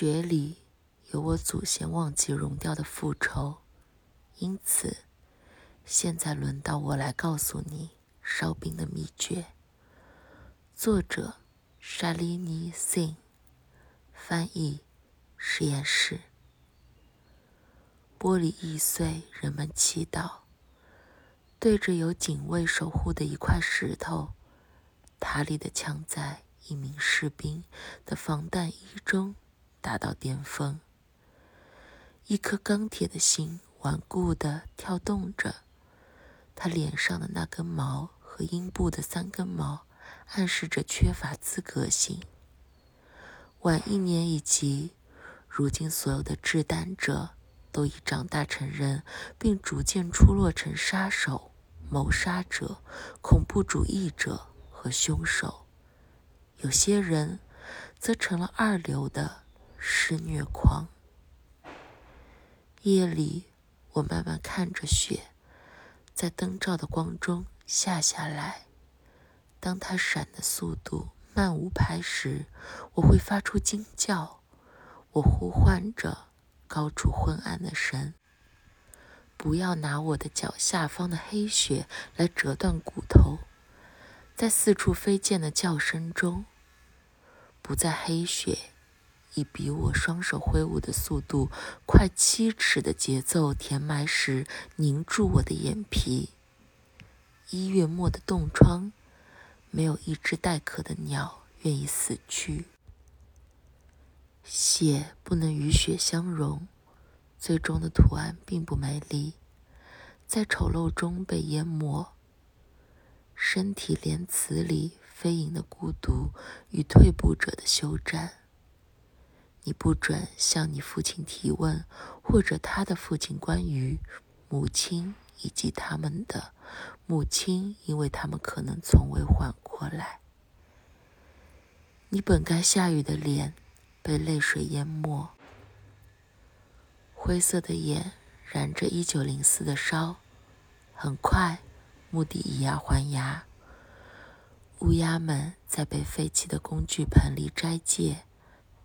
血里有我祖先忘记融掉的复仇，因此，现在轮到我来告诉你烧冰的秘诀。作者：沙利尼·辛，翻译：实验室。玻璃易碎，人们祈祷。对着有警卫守护的一块石头，塔里的枪在一名士兵的防弹衣中达到巅峰。一颗钢铁的心顽固地跳动着，他脸上的那根毛和阴部的三根毛暗示着缺乏资格性。晚一年以及，如今所有的制弹者都已长大成人，并逐渐出落成杀手。谋杀者、恐怖主义者和凶手，有些人则成了二流的施虐狂。夜里，我慢慢看着雪在灯罩的光中下下来。当它闪的速度慢五拍时，我会发出惊叫。我呼唤着高处昏暗的神。不要拿我的脚下方的黑雪来折断骨头，在四处飞溅的叫声中，不在黑雪以比我双手挥舞的速度快七尺的节奏填埋时凝住我的眼皮。一月末的冻疮，没有一只待渴的鸟愿意死去。血不能与雪相融。最终的图案并不美丽，在丑陋中被淹没。身体连词里飞吟的孤独与退步者的休战。你不准向你父亲提问，或者他的父亲关于母亲以及他们的母亲，因为他们可能从未缓过来。你本该下雨的脸被泪水淹没。灰色的眼燃着一九零四的烧，很快，目的以牙还牙。乌鸦们在被废弃的工具盆里斋戒，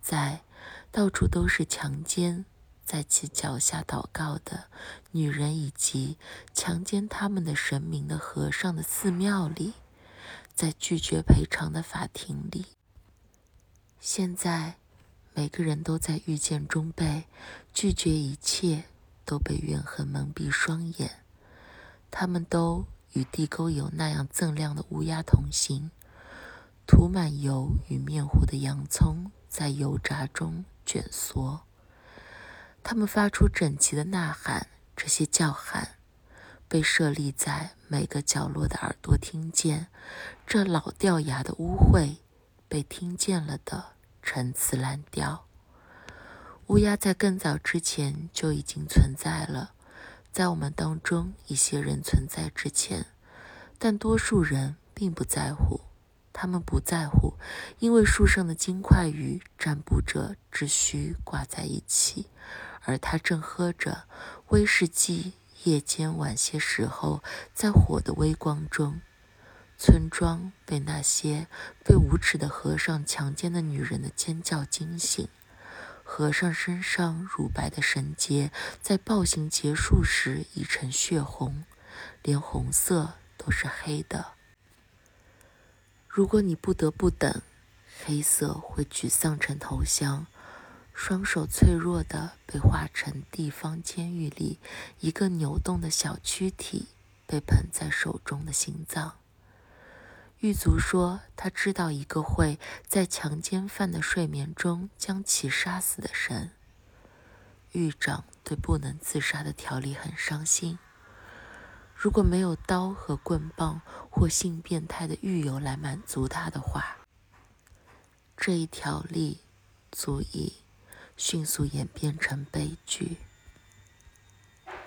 在到处都是强奸在其脚下祷告的女人以及强奸他们的神明的和尚的寺庙里，在拒绝赔偿的法庭里。现在。每个人都在遇见中被拒绝，一切都被怨恨蒙蔽双眼。他们都与地沟油那样锃亮的乌鸦同行，涂满油与面糊的洋葱在油炸中卷缩。他们发出整齐的呐喊，这些叫喊被设立在每个角落的耳朵听见。这老掉牙的污秽被听见了的。陈词滥调。乌鸦在更早之前就已经存在了，在我们当中一些人存在之前，但多数人并不在乎。他们不在乎，因为树上的金块与占卜者只需挂在一起，而他正喝着威士忌。夜间晚些时候，在火的微光中。村庄被那些被无耻的和尚强奸的女人的尖叫惊醒。和尚身上乳白的绳结在暴行结束时已成血红，连红色都是黑的。如果你不得不等，黑色会沮丧成投降，双手脆弱的被化成地方监狱里一个扭动的小躯体，被捧在手中的心脏。狱卒说：“他知道一个会在强奸犯的睡眠中将其杀死的神。”狱长对不能自杀的条例很伤心。如果没有刀和棍棒或性变态的狱友来满足他的话，这一条例足以迅速演变成悲剧。